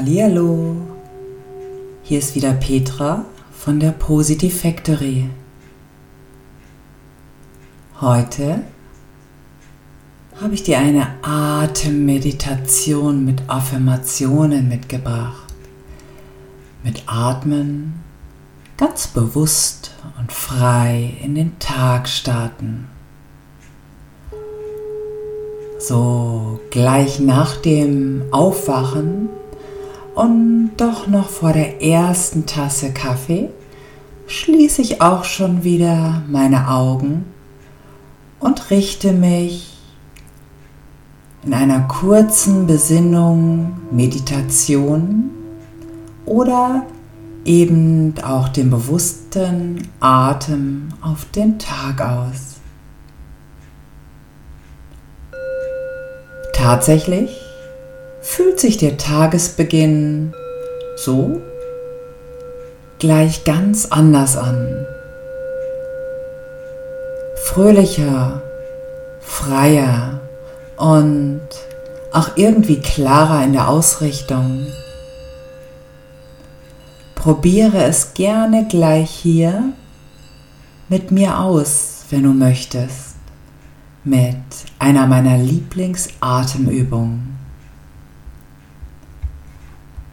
Hallihallo, hier ist wieder Petra von der Positive Factory. Heute habe ich dir eine Atemmeditation mit Affirmationen mitgebracht. Mit Atmen ganz bewusst und frei in den Tag starten. So gleich nach dem Aufwachen und doch noch vor der ersten Tasse Kaffee schließe ich auch schon wieder meine Augen und richte mich in einer kurzen Besinnung, Meditation oder eben auch dem bewussten Atem auf den Tag aus. Tatsächlich fühlt sich der Tagesbeginn so gleich ganz anders an. Fröhlicher, freier und auch irgendwie klarer in der Ausrichtung. Probiere es gerne gleich hier mit mir aus, wenn du möchtest, mit einer meiner Lieblingsatemübungen.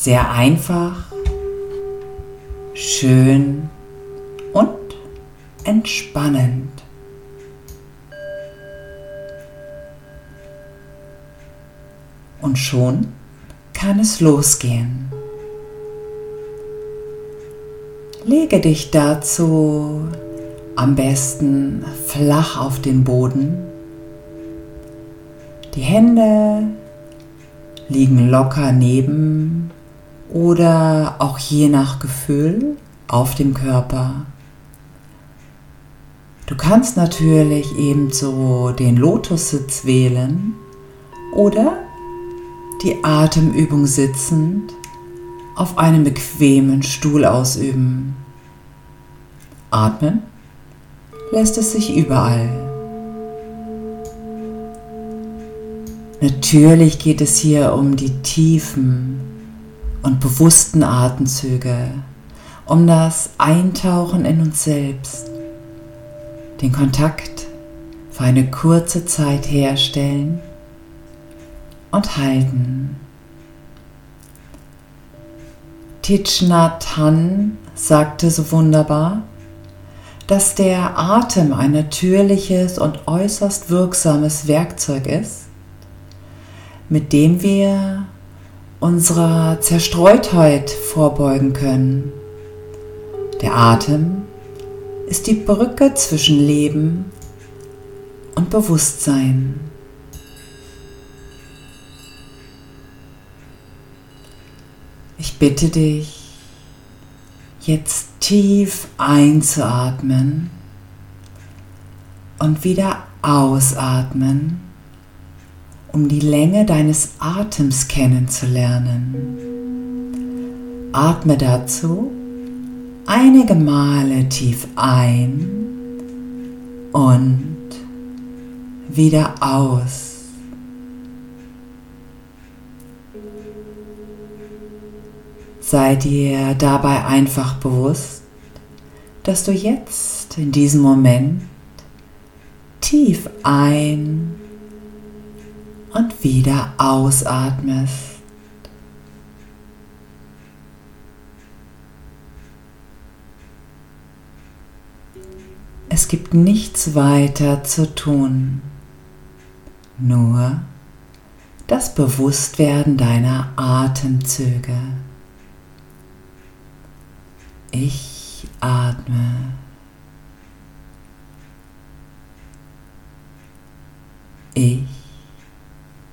Sehr einfach, schön und entspannend. Und schon kann es losgehen. Lege dich dazu am besten flach auf den Boden. Die Hände liegen locker neben oder auch je nach Gefühl auf dem Körper. Du kannst natürlich ebenso den Lotussitz wählen oder die Atemübung sitzend auf einem bequemen Stuhl ausüben. Atmen lässt es sich überall. Natürlich geht es hier um die tiefen, und bewussten Atemzüge, um das Eintauchen in uns selbst, den Kontakt für eine kurze Zeit herstellen und halten. Thich Hanh sagte so wunderbar, dass der Atem ein natürliches und äußerst wirksames Werkzeug ist, mit dem wir unserer Zerstreutheit vorbeugen können. Der Atem ist die Brücke zwischen Leben und Bewusstsein. Ich bitte dich, jetzt tief einzuatmen und wieder ausatmen um die Länge deines Atems kennenzulernen. Atme dazu einige Male tief ein und wieder aus. Sei dir dabei einfach bewusst, dass du jetzt in diesem Moment tief ein und wieder ausatmest. Es gibt nichts weiter zu tun, nur das Bewusstwerden deiner Atemzüge. Ich atme. Ich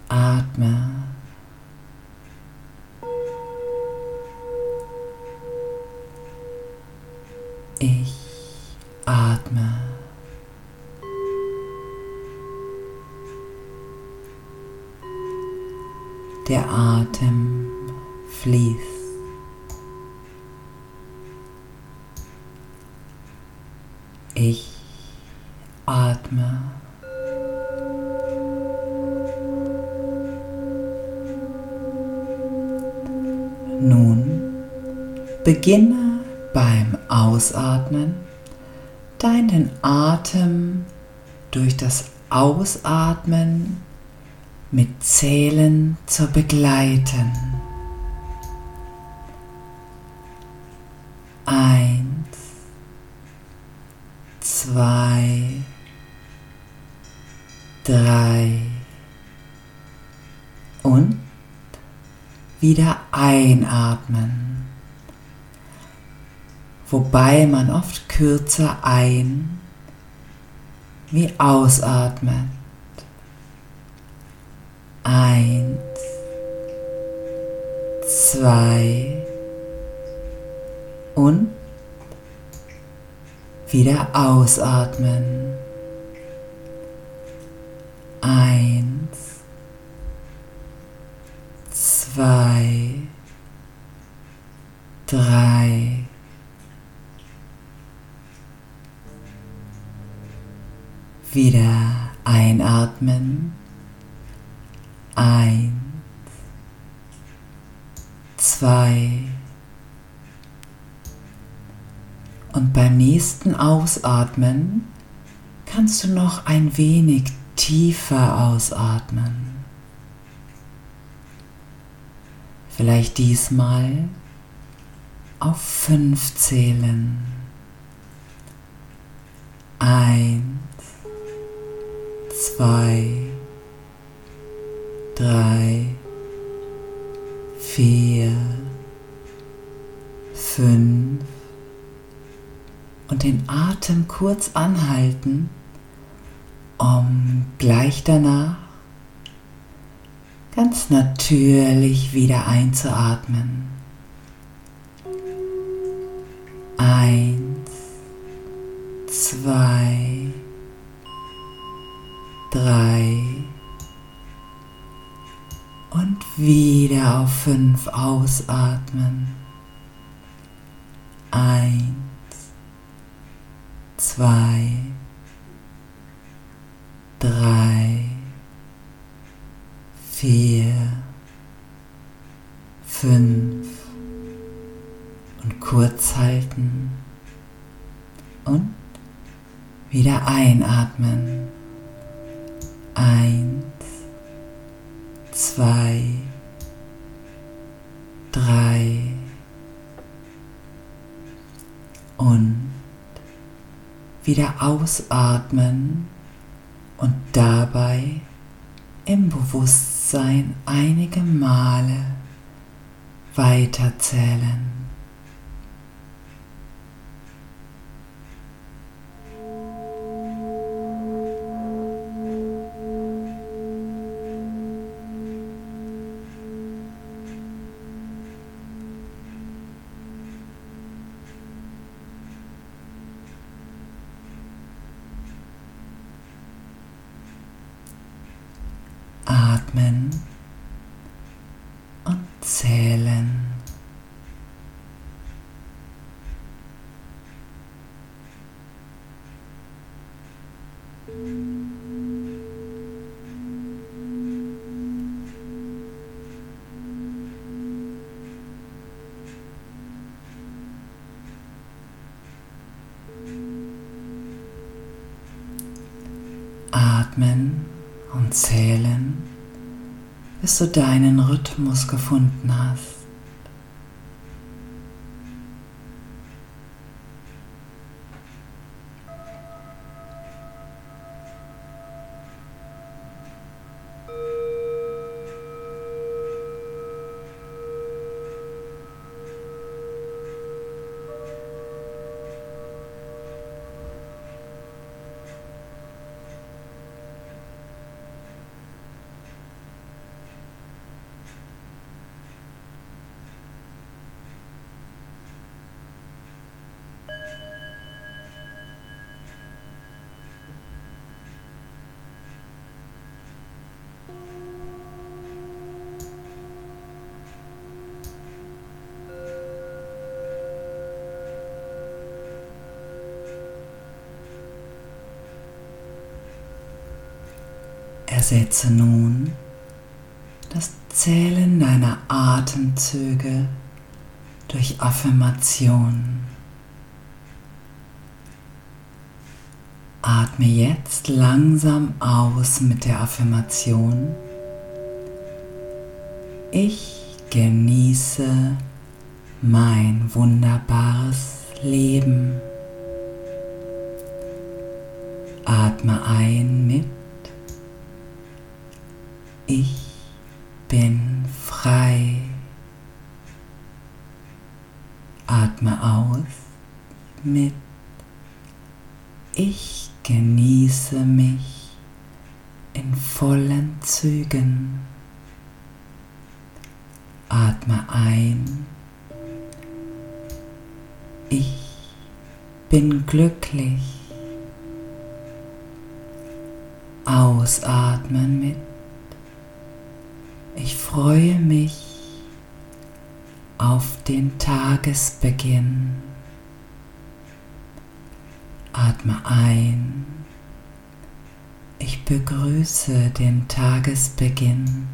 Atme. Ich atme. Der Atem fließt. Beginne beim Ausatmen deinen Atem durch das Ausatmen mit Zählen zu begleiten. Eins, zwei, drei und wieder einatmen, wobei man oft kürzer ein wie ausatmet. Eins, zwei und wieder ausatmen. Eins, zwei und beim nächsten Ausatmen kannst du noch ein wenig tiefer ausatmen. Vielleicht diesmal auf fünf zählen. Eins, zwei, drei, vier, fünf und den Atem kurz anhalten, um gleich danach ganz natürlich wieder einzuatmen. Eins, zwei, drei und wieder auf fünf ausatmen. Eins, zwei, drei, vier, fünf und kurz halten und wieder einatmen. Eins, zwei, drei und wieder ausatmen und dabei im Bewusstsein einige Male weiterzählen. Atmen und zählen. Atmen und zählen, bis du deinen Rhythmus gefunden hast. Ersetze nun das Zählen deiner Atemzüge durch Affirmation. Atme jetzt langsam aus mit der Affirmation. Ich genieße mein wunderbares Leben. Atme ein mit Ich bin frei. Atme aus mit Ich genieße mich in vollen Zügen. Atme ein. Ich bin glücklich. Ausatmen mit. Ich freue mich auf den Tagesbeginn. Atme ein. Ich begrüße den Tagesbeginn.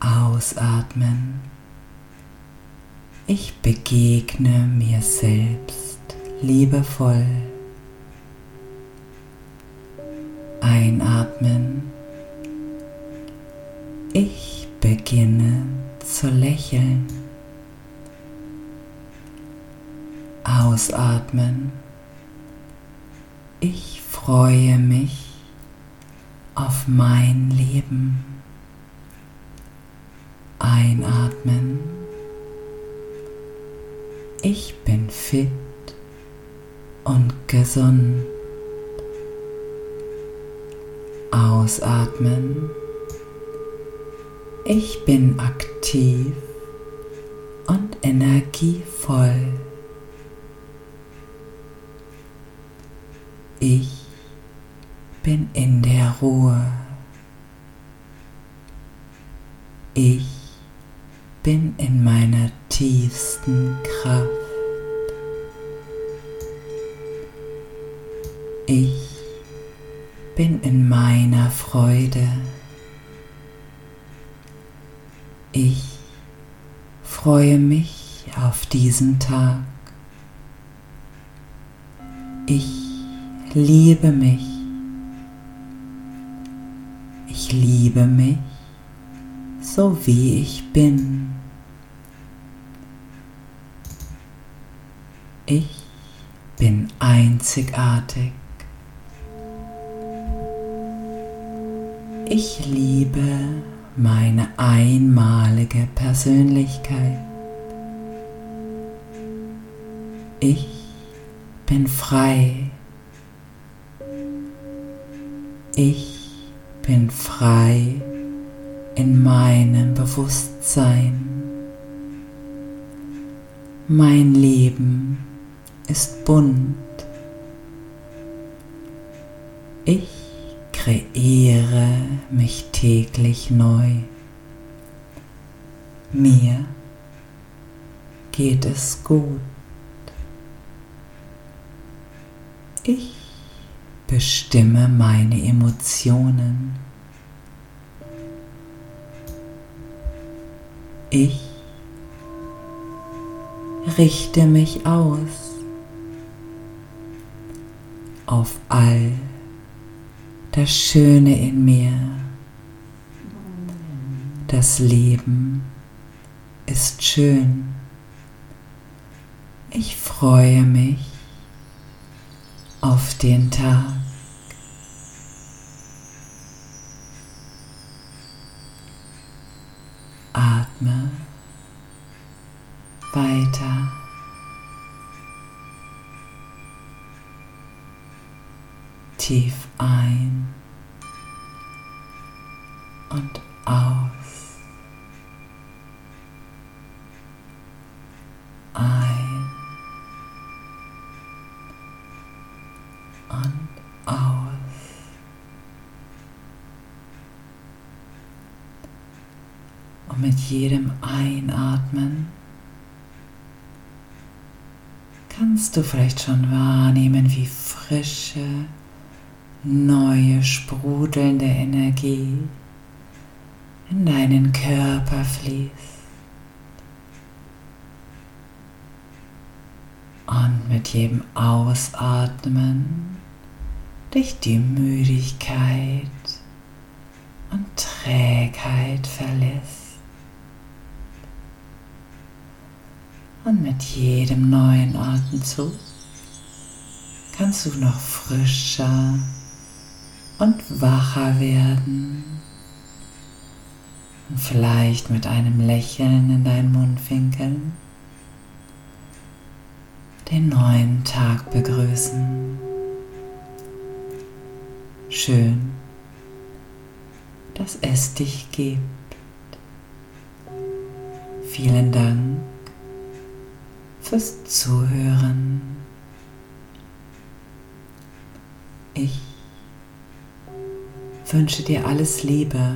Ausatmen. Ich begegne mir selbst liebevoll. Einatmen. Ich beginne zu lächeln. Ausatmen. Ich freue mich auf mein Leben. Einatmen. Ich bin fit und gesund. Ausatmen. Ich bin aktiv und energievoll. Ich bin in der Ruhe. Ich bin in meiner tiefsten Kraft. Ich bin in meiner Freude. Ich freue mich auf diesen Tag. Ich liebe mich. Ich liebe mich so wie ich bin. Ich bin einzigartig. Ich liebe meine einmalige Persönlichkeit. Ich bin frei. Ich bin frei in meinem Bewusstsein. Mein Leben ist bunt. Ich kreiere mich täglich neu. Mir geht es gut. Ich bestimme meine Emotionen. Ich richte mich aus auf all das Schöne in mir. Das Leben ist schön. Ich freue mich auf den Tag. Atme weiter. Tief ein und aus. Ein und aus. Und mit jedem Einatmen kannst du vielleicht schon wahrnehmen, wie frische, neue sprudelnde Energie in deinen Körper fließt. Und mit jedem Ausatmen dich die Müdigkeit und Trägheit verlässt. Und mit jedem neuen Atemzug kannst du noch frischer und wacher werden. Und vielleicht mit einem Lächeln in deinen Mundwinkeln den neuen Tag begrüßen. Schön, dass es dich gibt. Vielen Dank fürs Zuhören. Ich wünsche dir alles Liebe